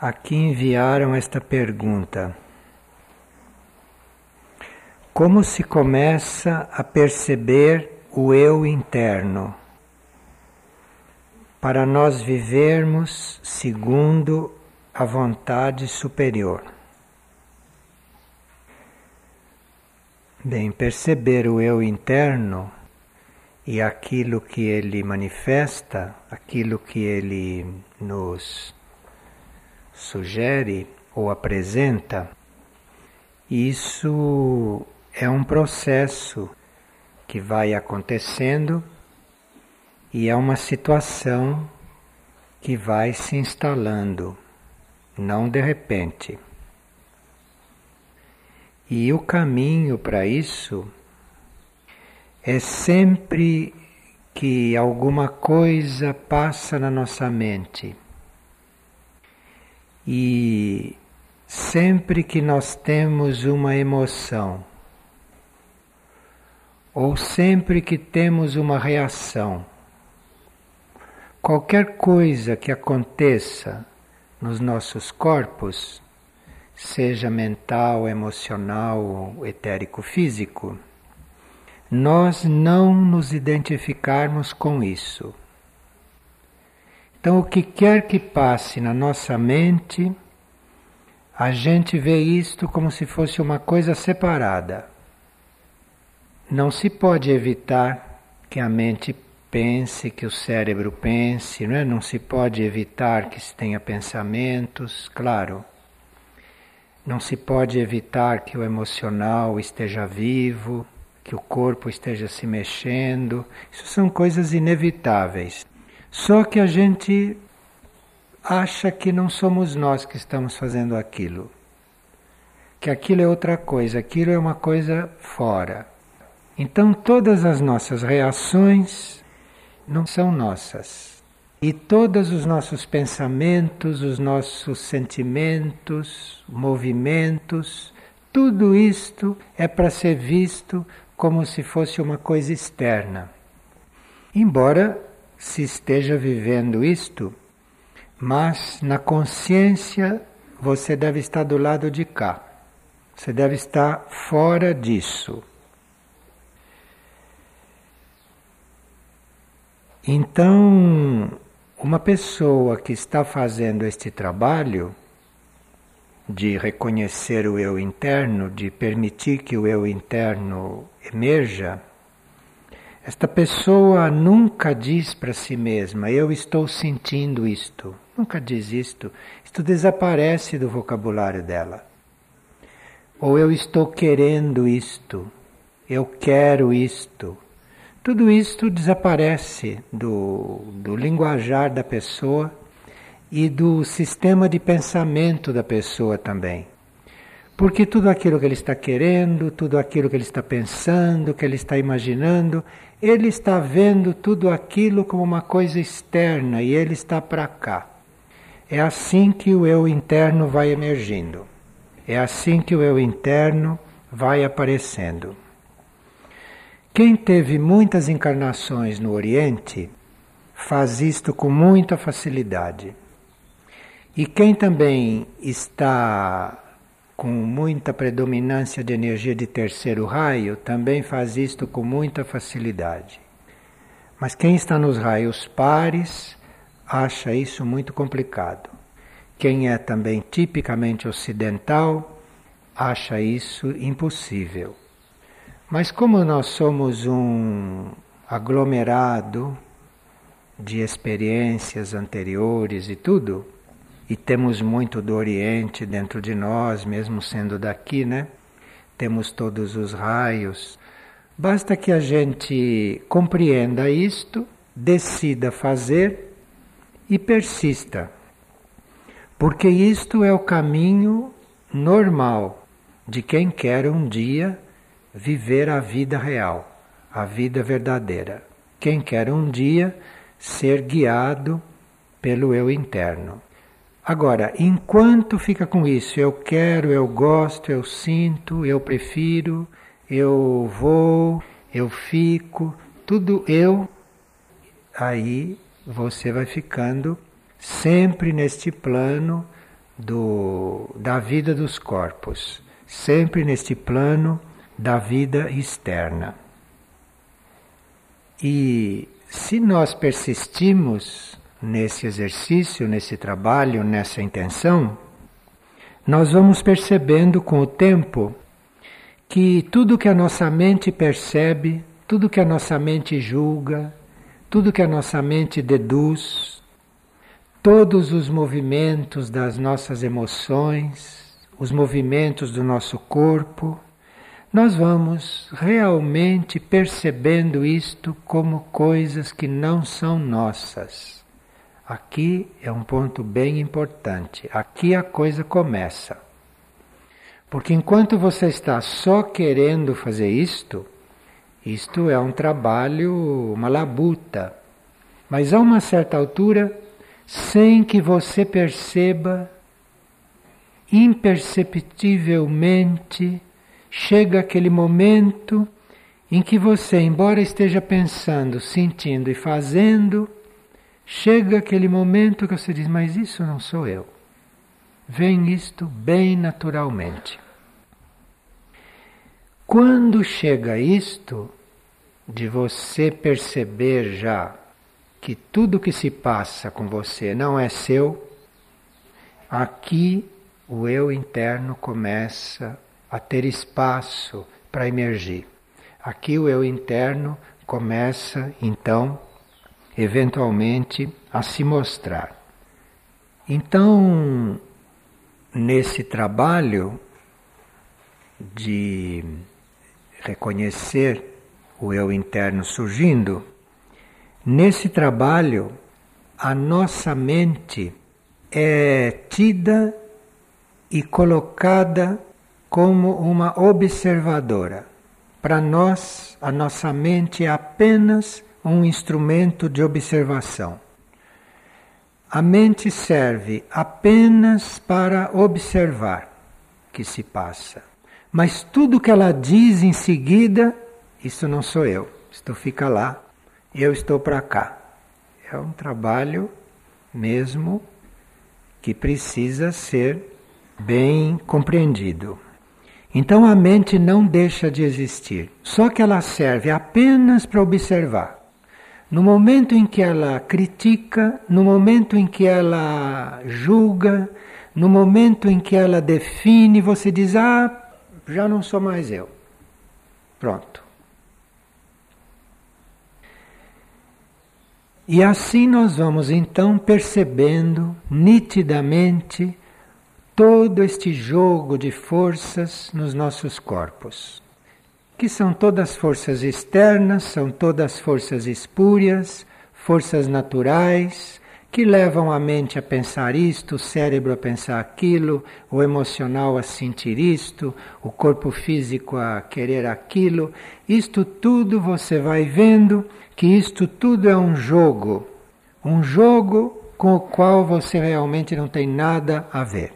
Aqui enviaram esta pergunta. Como se começa a perceber o eu interno para nós vivermos segundo a vontade superior? Bem, perceber o eu interno e aquilo que ele manifesta, aquilo que ele nos sugere ou apresenta, isso é um processo que vai acontecendo e é uma situação que vai se instalando, não de repente. E o caminho para isso é sempre que alguma coisa passa na nossa mente. E sempre que nós temos uma emoção, ou sempre que temos uma reação, qualquer coisa que aconteça nos nossos corpos, seja mental, emocional, etérico, físico, nós não nos identificarmos com isso. Então, o que quer que passe na nossa mente, a gente vê isto como se fosse uma coisa separada. Não se pode evitar que a mente pense, que o cérebro pense, não, é? não se pode evitar que se tenha pensamentos, claro. Não se pode evitar que o emocional esteja vivo, que o corpo esteja se mexendo. Isso são coisas inevitáveis. Só que a gente acha que não somos nós que estamos fazendo aquilo. Que aquilo é outra coisa, aquilo é uma coisa fora. Então todas as nossas reações não são nossas. E todos os nossos pensamentos, os nossos sentimentos, movimentos, tudo isto é para ser visto como se fosse uma coisa externa. Embora se esteja vivendo isto, mas na consciência você deve estar do lado de cá. Você deve estar fora disso. Então, uma pessoa que está fazendo este trabalho de reconhecer o eu interno, de permitir que o eu interno emerja, esta pessoa nunca diz para si mesma: Eu estou sentindo isto. Nunca diz isto. Isto desaparece do vocabulário dela. Ou eu estou querendo isto. Eu quero isto. Tudo isto desaparece do, do linguajar da pessoa e do sistema de pensamento da pessoa também. Porque tudo aquilo que ele está querendo, tudo aquilo que ele está pensando, que ele está imaginando, ele está vendo tudo aquilo como uma coisa externa e ele está para cá. É assim que o eu interno vai emergindo. É assim que o eu interno vai aparecendo. Quem teve muitas encarnações no Oriente faz isto com muita facilidade. E quem também está com muita predominância de energia de terceiro raio também faz isto com muita facilidade. Mas quem está nos raios pares acha isso muito complicado. Quem é também tipicamente ocidental acha isso impossível. Mas como nós somos um aglomerado de experiências anteriores e tudo, e temos muito do Oriente dentro de nós, mesmo sendo daqui, né? Temos todos os raios. Basta que a gente compreenda isto, decida fazer e persista. Porque isto é o caminho normal de quem quer um dia viver a vida real, a vida verdadeira. Quem quer um dia ser guiado pelo eu interno. Agora, enquanto fica com isso, eu quero, eu gosto, eu sinto, eu prefiro, eu vou, eu fico, tudo eu, aí você vai ficando sempre neste plano do, da vida dos corpos, sempre neste plano da vida externa. E se nós persistimos nesse exercício, nesse trabalho, nessa intenção, nós vamos percebendo com o tempo que tudo que a nossa mente percebe, tudo que a nossa mente julga, tudo que a nossa mente deduz, todos os movimentos das nossas emoções, os movimentos do nosso corpo, nós vamos realmente percebendo isto como coisas que não são nossas. Aqui é um ponto bem importante. Aqui a coisa começa. Porque enquanto você está só querendo fazer isto, isto é um trabalho, uma labuta. Mas a uma certa altura, sem que você perceba, imperceptivelmente, chega aquele momento em que você, embora esteja pensando, sentindo e fazendo, chega aquele momento que você diz: Mas isso não sou eu. Vem isto bem naturalmente. Quando chega isto, de você perceber já que tudo que se passa com você não é seu, aqui o eu interno começa a ter espaço para emergir. Aqui o eu interno começa, então, eventualmente, a se mostrar. Então, nesse trabalho de reconhecer o eu interno surgindo, nesse trabalho a nossa mente é tida e colocada como uma observadora. Para nós, a nossa mente é apenas um instrumento de observação. A mente serve apenas para observar o que se passa. Mas tudo que ela diz em seguida, isso não sou eu. Isto fica lá, eu estou para cá. É um trabalho mesmo que precisa ser bem compreendido. Então a mente não deixa de existir, só que ela serve apenas para observar. No momento em que ela critica, no momento em que ela julga, no momento em que ela define, você diz: Ah, já não sou mais eu. Pronto. E assim nós vamos então percebendo nitidamente todo este jogo de forças nos nossos corpos, que são todas forças externas, são todas forças espúrias, forças naturais, que levam a mente a pensar isto, o cérebro a pensar aquilo, o emocional a sentir isto, o corpo físico a querer aquilo. Isto tudo você vai vendo que isto tudo é um jogo, um jogo com o qual você realmente não tem nada a ver.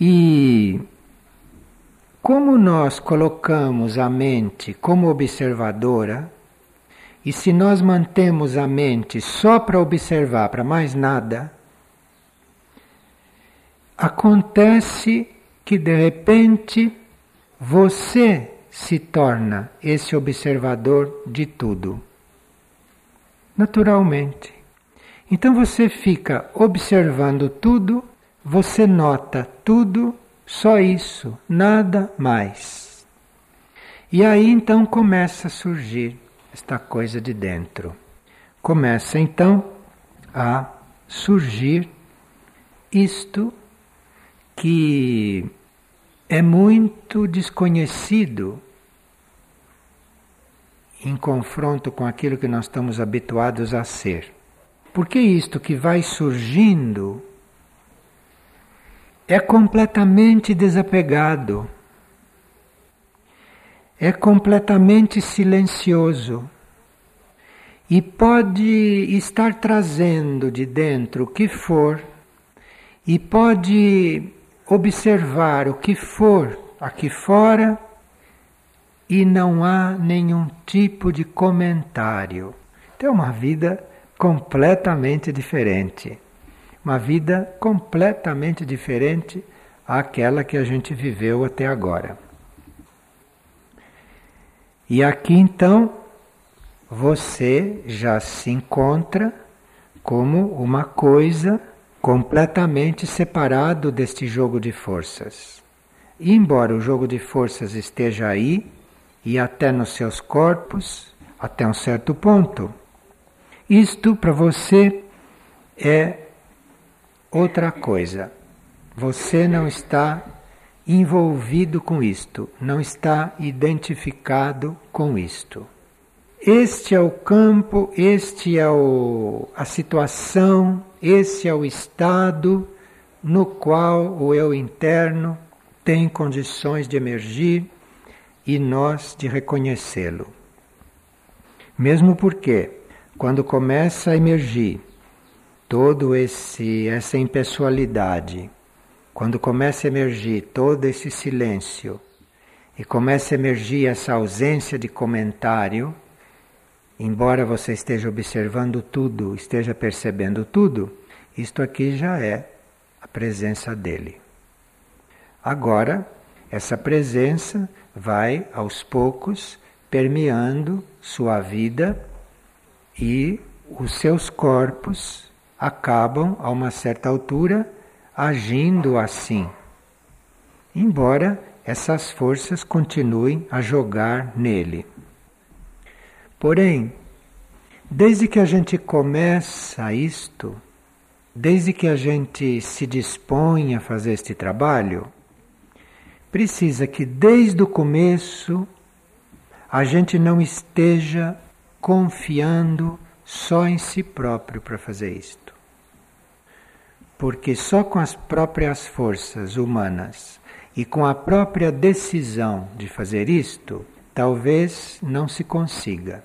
E como nós colocamos a mente como observadora, e se nós mantemos a mente só para observar, para mais nada, acontece que de repente você se torna esse observador de tudo. Naturalmente. Então você fica observando tudo você nota tudo, só isso, nada mais. E aí então começa a surgir esta coisa de dentro. Começa então a surgir isto que é muito desconhecido em confronto com aquilo que nós estamos habituados a ser. Porque isto que vai surgindo é completamente desapegado, é completamente silencioso e pode estar trazendo de dentro o que for e pode observar o que for aqui fora e não há nenhum tipo de comentário. Então é uma vida completamente diferente. Uma vida completamente diferente àquela que a gente viveu até agora. E aqui então você já se encontra como uma coisa completamente separado deste jogo de forças. E embora o jogo de forças esteja aí e até nos seus corpos, até um certo ponto, isto para você é outra coisa. Você não está envolvido com isto, não está identificado com isto. Este é o campo, este é o, a situação, esse é o estado no qual o eu interno tem condições de emergir e nós de reconhecê-lo. Mesmo porque, quando começa a emergir todo esse essa impessoalidade, quando começa a emergir todo esse silêncio e começa a emergir essa ausência de comentário, embora você esteja observando tudo, esteja percebendo tudo, isto aqui já é a presença dele. Agora, essa presença vai aos poucos permeando sua vida e os seus corpos acabam, a uma certa altura, agindo assim. Embora essas forças continuem a jogar nele. Porém, desde que a gente começa isto, desde que a gente se dispõe a fazer este trabalho, precisa que desde o começo a gente não esteja confiando só em si próprio para fazer isto. Porque só com as próprias forças humanas e com a própria decisão de fazer isto, talvez não se consiga.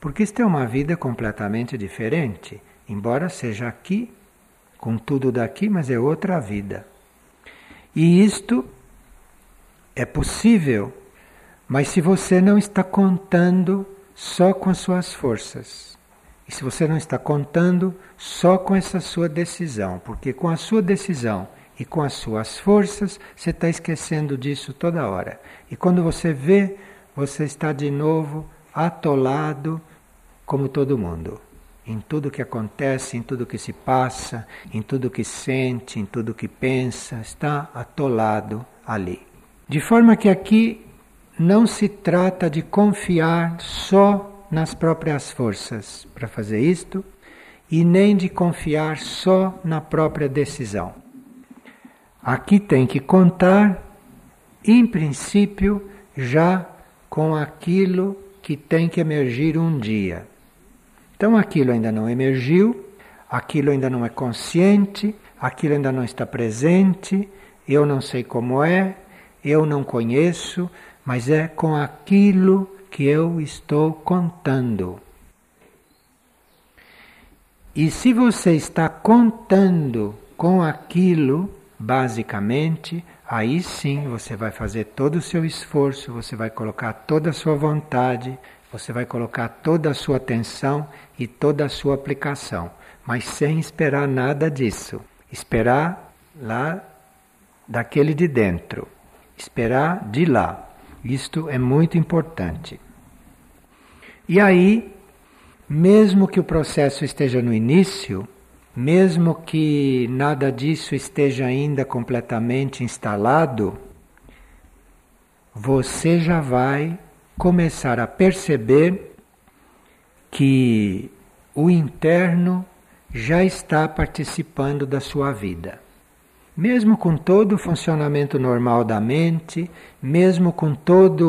Porque isto é uma vida completamente diferente, embora seja aqui, com tudo daqui, mas é outra vida. E isto é possível, mas se você não está contando só com as suas forças, e se você não está contando só com essa sua decisão, porque com a sua decisão e com as suas forças, você está esquecendo disso toda hora. E quando você vê, você está de novo atolado como todo mundo. Em tudo que acontece, em tudo que se passa, em tudo que sente, em tudo que pensa, está atolado ali. De forma que aqui não se trata de confiar só nas próprias forças para fazer isto e nem de confiar só na própria decisão. Aqui tem que contar, em princípio, já com aquilo que tem que emergir um dia. Então aquilo ainda não emergiu, aquilo ainda não é consciente, aquilo ainda não está presente, eu não sei como é, eu não conheço, mas é com aquilo que eu estou contando. E se você está contando com aquilo, basicamente, aí sim você vai fazer todo o seu esforço, você vai colocar toda a sua vontade, você vai colocar toda a sua atenção e toda a sua aplicação, mas sem esperar nada disso. Esperar lá daquele de dentro, esperar de lá. Isto é muito importante. E aí, mesmo que o processo esteja no início, mesmo que nada disso esteja ainda completamente instalado, você já vai começar a perceber que o interno já está participando da sua vida. Mesmo com todo o funcionamento normal da mente, mesmo com todo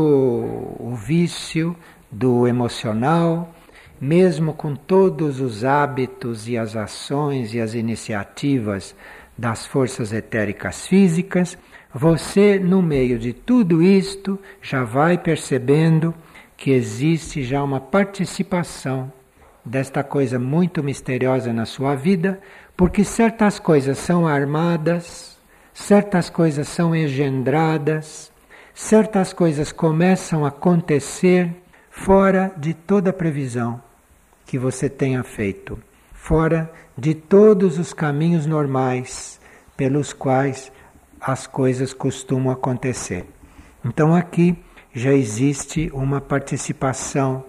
o vício do emocional, mesmo com todos os hábitos e as ações e as iniciativas das forças etéricas físicas, você, no meio de tudo isto, já vai percebendo que existe já uma participação desta coisa muito misteriosa na sua vida, porque certas coisas são armadas, certas coisas são engendradas, certas coisas começam a acontecer fora de toda previsão que você tenha feito, fora de todos os caminhos normais pelos quais as coisas costumam acontecer. Então aqui já existe uma participação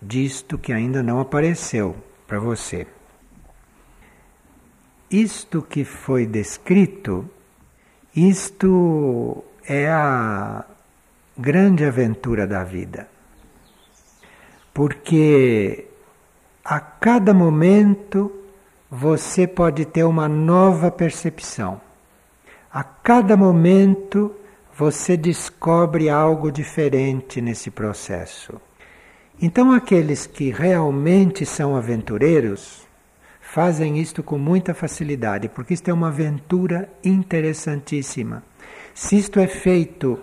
disto que ainda não apareceu para você. Isto que foi descrito, isto é a grande aventura da vida. Porque a cada momento você pode ter uma nova percepção. A cada momento você descobre algo diferente nesse processo. Então, aqueles que realmente são aventureiros fazem isto com muita facilidade, porque isto é uma aventura interessantíssima. Se isto é feito,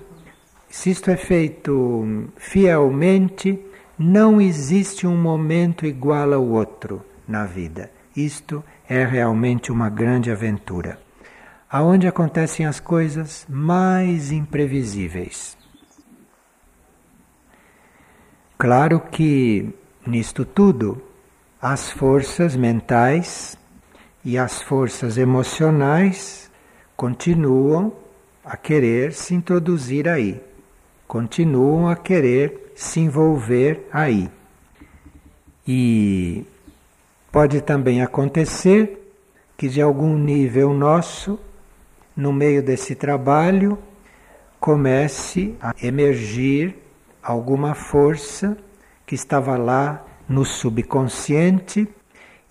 se isto é feito fielmente, não existe um momento igual ao outro na vida. Isto é realmente uma grande aventura. Aonde acontecem as coisas mais imprevisíveis. Claro que nisto tudo as forças mentais e as forças emocionais continuam a querer se introduzir aí, continuam a querer se envolver aí. E pode também acontecer que, de algum nível nosso, no meio desse trabalho, comece a emergir alguma força que estava lá no subconsciente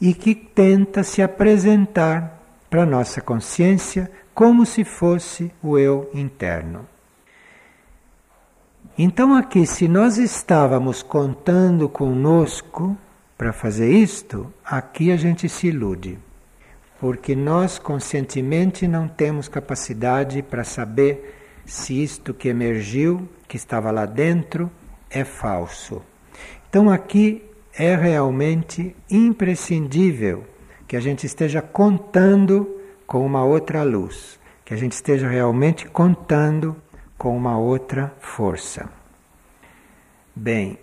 e que tenta se apresentar para a nossa consciência como se fosse o eu interno. Então, aqui, se nós estávamos contando conosco para fazer isto, aqui a gente se ilude. Porque nós conscientemente não temos capacidade para saber se isto que emergiu, que estava lá dentro, é falso. Então, aqui é realmente imprescindível que a gente esteja contando com uma outra luz, que a gente esteja realmente contando com uma outra força. Bem,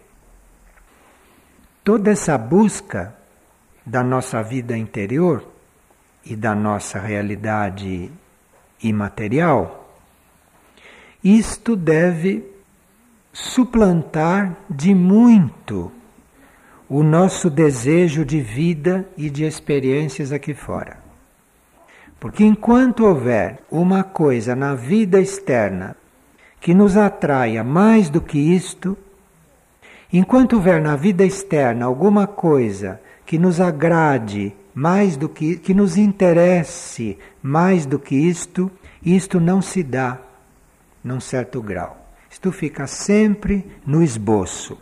toda essa busca da nossa vida interior e da nossa realidade imaterial, isto deve suplantar de muito o nosso desejo de vida e de experiências aqui fora. Porque enquanto houver uma coisa na vida externa que nos atraia mais do que isto, enquanto houver na vida externa alguma coisa que nos agrade mais do que que nos interesse mais do que isto, isto não se dá num certo grau. Isto fica sempre no esboço.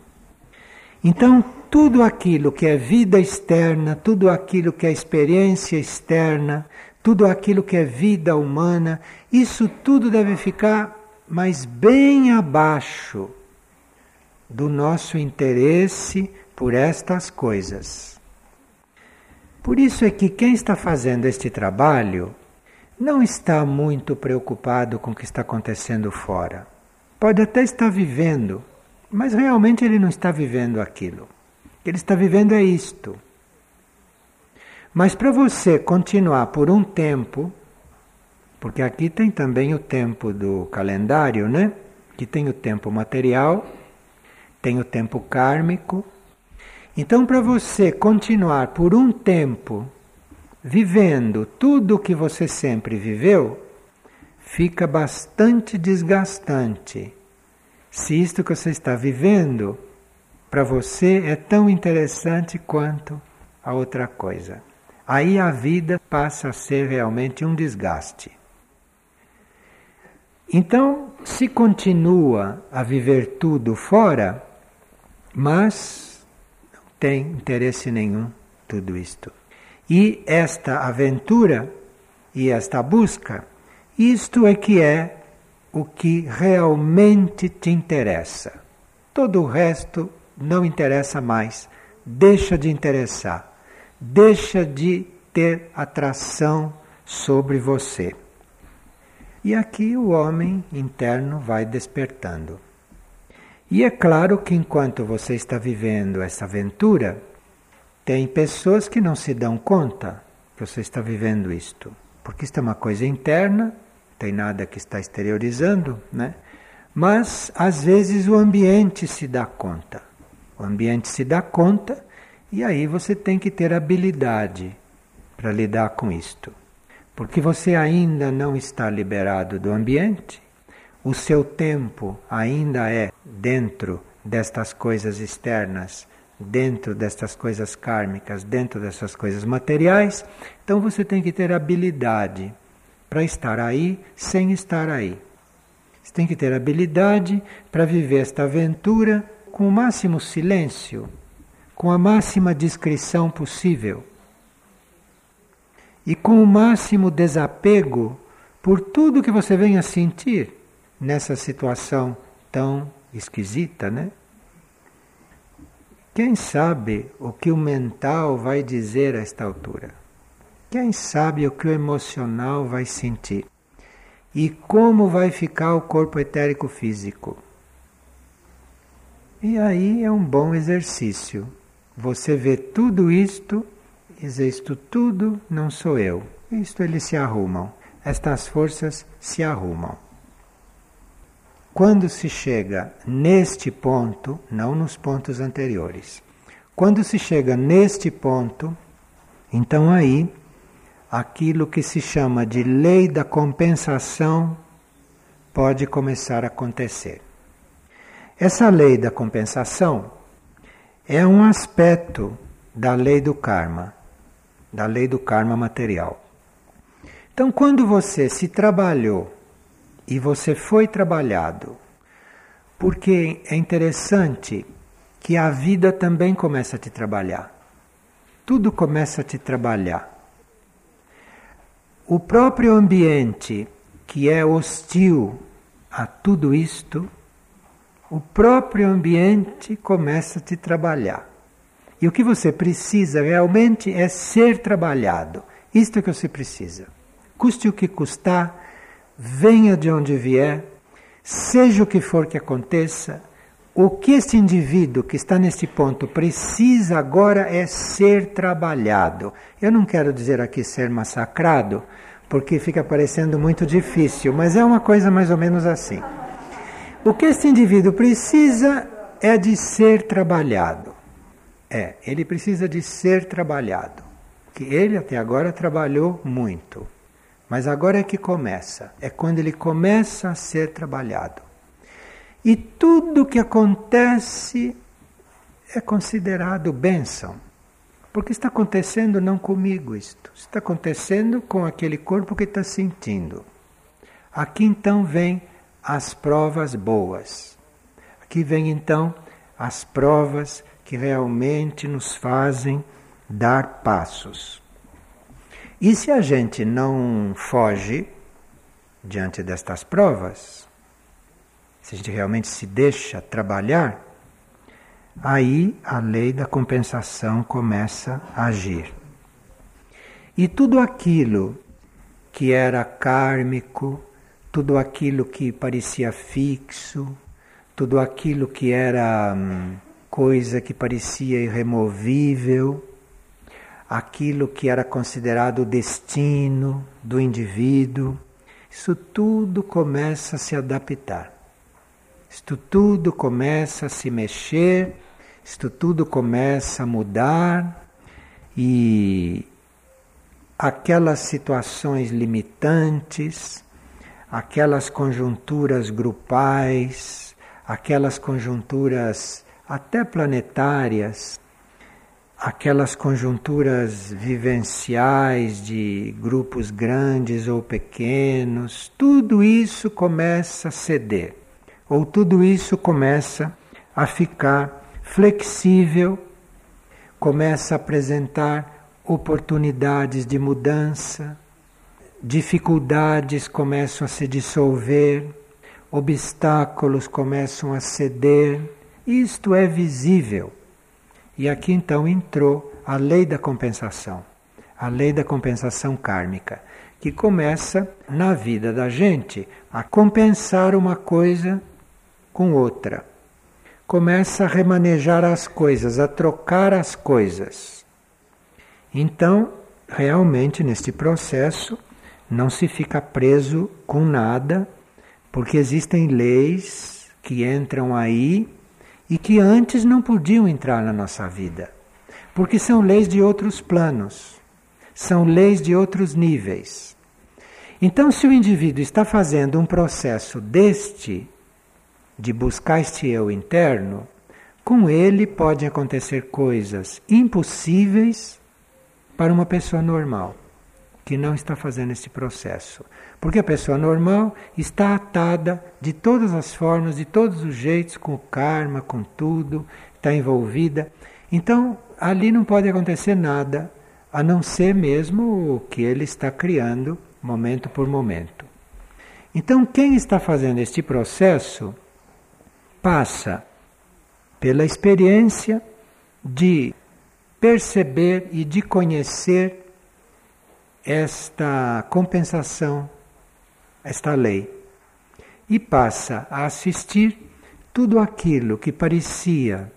Então, tudo aquilo que é vida externa, tudo aquilo que é experiência externa, tudo aquilo que é vida humana, isso tudo deve ficar mas bem abaixo do nosso interesse por estas coisas. Por isso é que quem está fazendo este trabalho não está muito preocupado com o que está acontecendo fora. Pode até estar vivendo, mas realmente ele não está vivendo aquilo. Ele está vivendo é isto. Mas para você continuar por um tempo porque aqui tem também o tempo do calendário, né? Que tem o tempo material, tem o tempo kármico. Então, para você continuar por um tempo vivendo tudo o que você sempre viveu, fica bastante desgastante. Se isto que você está vivendo para você é tão interessante quanto a outra coisa. Aí a vida passa a ser realmente um desgaste. Então, se continua a viver tudo fora, mas não tem interesse nenhum tudo isto. E esta aventura e esta busca, isto é que é o que realmente te interessa. Todo o resto não interessa mais, deixa de interessar, deixa de ter atração sobre você. E aqui o homem interno vai despertando. E é claro que enquanto você está vivendo essa aventura, Tem pessoas que não se dão conta que você está vivendo isto, porque isto é uma coisa interna, tem nada que está exteriorizando, né? Mas às vezes o ambiente se dá conta. O ambiente se dá conta e aí você tem que ter habilidade para lidar com isto. Porque você ainda não está liberado do ambiente, o seu tempo ainda é dentro destas coisas externas, dentro destas coisas kármicas, dentro dessas coisas materiais, então você tem que ter habilidade para estar aí sem estar aí. Você tem que ter habilidade para viver esta aventura com o máximo silêncio, com a máxima discrição possível e com o máximo desapego por tudo que você venha sentir nessa situação tão esquisita, né? Quem sabe o que o mental vai dizer a esta altura? Quem sabe o que o emocional vai sentir? E como vai ficar o corpo etérico físico? E aí é um bom exercício. Você vê tudo isto e dizer isto tudo não sou eu. Isto eles se arrumam. Estas forças se arrumam. Quando se chega neste ponto, não nos pontos anteriores, quando se chega neste ponto, então aí aquilo que se chama de lei da compensação pode começar a acontecer. Essa lei da compensação é um aspecto da lei do karma, da lei do karma material. Então, quando você se trabalhou e você foi trabalhado, porque é interessante que a vida também começa a te trabalhar. Tudo começa a te trabalhar. O próprio ambiente que é hostil a tudo isto, o próprio ambiente começa a te trabalhar. E o que você precisa realmente é ser trabalhado. Isto é que você precisa. Custe o que custar, venha de onde vier, seja o que for que aconteça, o que esse indivíduo que está nesse ponto precisa agora é ser trabalhado. Eu não quero dizer aqui ser massacrado, porque fica parecendo muito difícil, mas é uma coisa mais ou menos assim. O que esse indivíduo precisa é de ser trabalhado. É, ele precisa de ser trabalhado. Que ele até agora trabalhou muito. Mas agora é que começa, é quando ele começa a ser trabalhado. E tudo que acontece é considerado bênção. Porque está acontecendo não comigo isto, está acontecendo com aquele corpo que está sentindo. Aqui então vem as provas boas. Aqui vem então as provas que realmente nos fazem dar passos. E se a gente não foge diante destas provas, se a gente realmente se deixa trabalhar, aí a lei da compensação começa a agir. E tudo aquilo que era kármico, tudo aquilo que parecia fixo, tudo aquilo que era hum, coisa que parecia irremovível, aquilo que era considerado o destino do indivíduo, isso tudo começa a se adaptar. Isto tudo começa a se mexer, isto tudo começa a mudar e aquelas situações limitantes, aquelas conjunturas grupais, aquelas conjunturas até planetárias aquelas conjunturas vivenciais de grupos grandes ou pequenos, tudo isso começa a ceder, ou tudo isso começa a ficar flexível, começa a apresentar oportunidades de mudança, dificuldades começam a se dissolver, obstáculos começam a ceder. Isto é visível e aqui então entrou a lei da compensação, a lei da compensação kármica, que começa na vida da gente a compensar uma coisa com outra. Começa a remanejar as coisas, a trocar as coisas. Então, realmente, neste processo, não se fica preso com nada, porque existem leis que entram aí e que antes não podiam entrar na nossa vida, porque são leis de outros planos, são leis de outros níveis. Então, se o indivíduo está fazendo um processo deste, de buscar este eu interno, com ele podem acontecer coisas impossíveis para uma pessoa normal que não está fazendo esse processo. Porque a pessoa normal está atada de todas as formas, de todos os jeitos, com o karma, com tudo, está envolvida. Então, ali não pode acontecer nada, a não ser mesmo o que ele está criando, momento por momento. Então, quem está fazendo este processo passa pela experiência de perceber e de conhecer esta compensação, esta lei, e passa a assistir tudo aquilo que parecia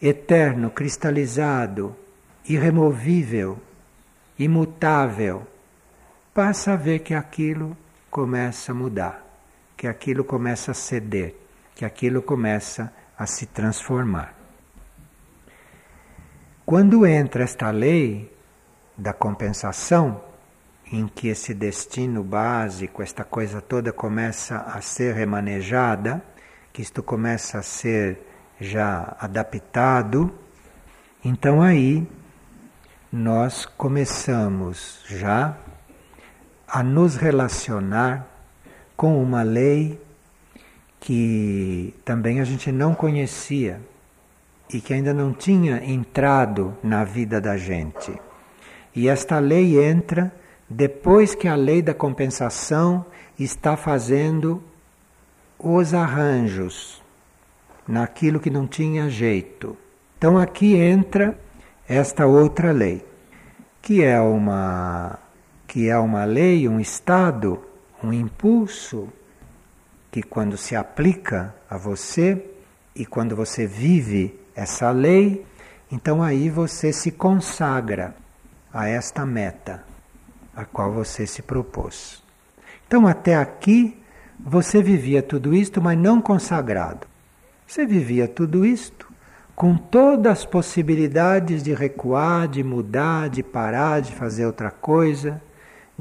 eterno, cristalizado, irremovível, imutável, passa a ver que aquilo começa a mudar, que aquilo começa a ceder, que aquilo começa a se transformar. Quando entra esta lei da compensação, em que esse destino básico, esta coisa toda começa a ser remanejada, que isto começa a ser já adaptado, então aí nós começamos já a nos relacionar com uma lei que também a gente não conhecia e que ainda não tinha entrado na vida da gente. E esta lei entra depois que a lei da compensação está fazendo os arranjos naquilo que não tinha jeito. Então aqui entra esta outra lei, que é uma que é uma lei, um estado, um impulso que quando se aplica a você e quando você vive essa lei, então aí você se consagra a esta meta a qual você se propôs. Então até aqui você vivia tudo isto, mas não consagrado. Você vivia tudo isto com todas as possibilidades de recuar, de mudar, de parar, de fazer outra coisa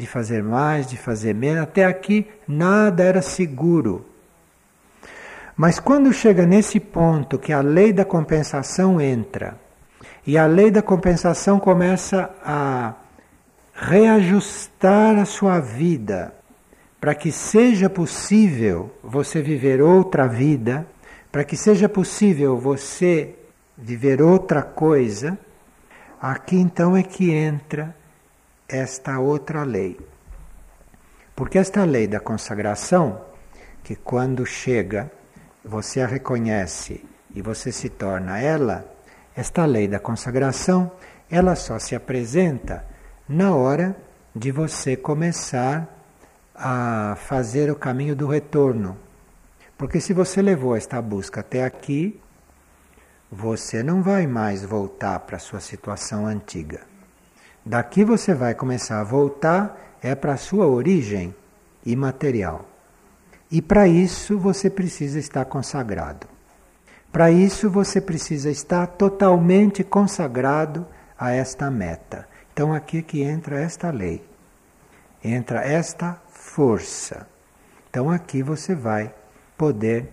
de fazer mais, de fazer menos. Até aqui nada era seguro. Mas quando chega nesse ponto que a lei da compensação entra, e a lei da compensação começa a reajustar a sua vida para que seja possível você viver outra vida, para que seja possível você viver outra coisa, aqui então é que entra esta outra lei. Porque esta lei da consagração, que quando chega, você a reconhece e você se torna ela, esta lei da consagração, ela só se apresenta na hora de você começar a fazer o caminho do retorno. Porque se você levou esta busca até aqui, você não vai mais voltar para a sua situação antiga. Daqui você vai começar a voltar é para a sua origem imaterial. E para isso você precisa estar consagrado. Para isso você precisa estar totalmente consagrado a esta meta. Então aqui é que entra esta lei. Entra esta força. Então aqui você vai poder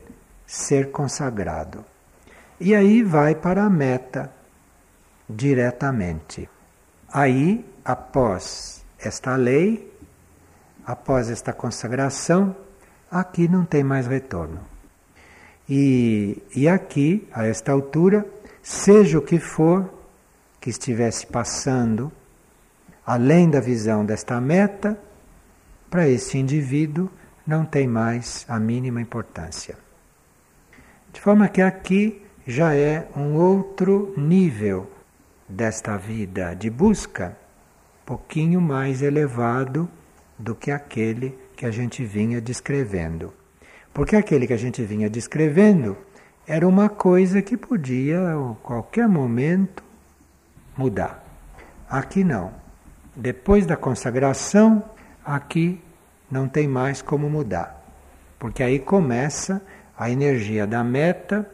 ser consagrado. E aí vai para a meta diretamente. Aí, após esta lei, após esta consagração, aqui não tem mais retorno. E, e aqui, a esta altura, seja o que for que estivesse passando, além da visão desta meta, para esse indivíduo não tem mais a mínima importância. De forma que aqui já é um outro nível desta vida de busca, pouquinho mais elevado do que aquele que a gente vinha descrevendo. Porque aquele que a gente vinha descrevendo era uma coisa que podia, a qualquer momento, mudar. Aqui não. Depois da consagração, aqui não tem mais como mudar. Porque aí começa a energia da meta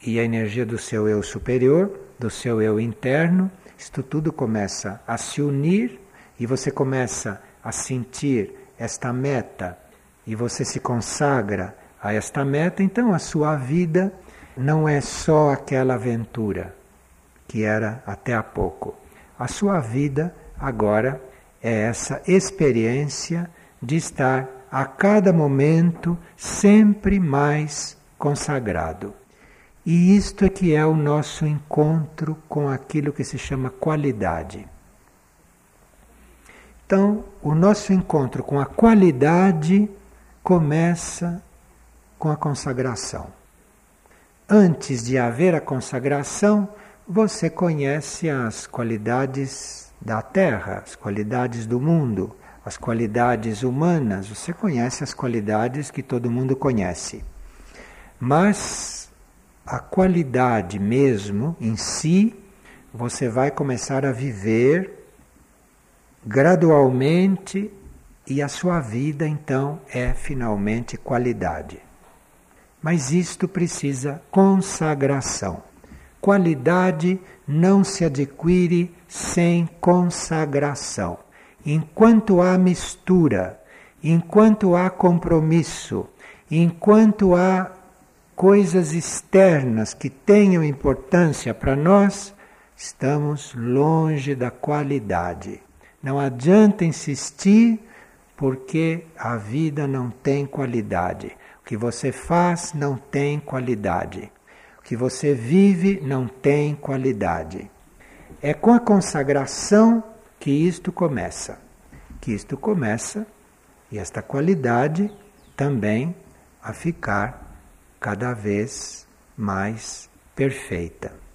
e a energia do seu eu superior, do seu eu interno, isto tudo começa a se unir e você começa a sentir esta meta e você se consagra a esta meta, então a sua vida não é só aquela aventura que era até há pouco. A sua vida agora é essa experiência de estar a cada momento sempre mais consagrado. E isto é que é o nosso encontro com aquilo que se chama qualidade. Então, o nosso encontro com a qualidade começa com a consagração. Antes de haver a consagração, você conhece as qualidades da terra, as qualidades do mundo, as qualidades humanas, você conhece as qualidades que todo mundo conhece. Mas a qualidade mesmo em si, você vai começar a viver gradualmente e a sua vida então é finalmente qualidade. Mas isto precisa consagração. Qualidade não se adquire sem consagração. Enquanto há mistura, enquanto há compromisso, enquanto há coisas externas que tenham importância para nós, estamos longe da qualidade. Não adianta insistir porque a vida não tem qualidade. O que você faz não tem qualidade. O que você vive não tem qualidade. É com a consagração que isto começa. Que isto começa e esta qualidade também a ficar cada vez mais perfeita.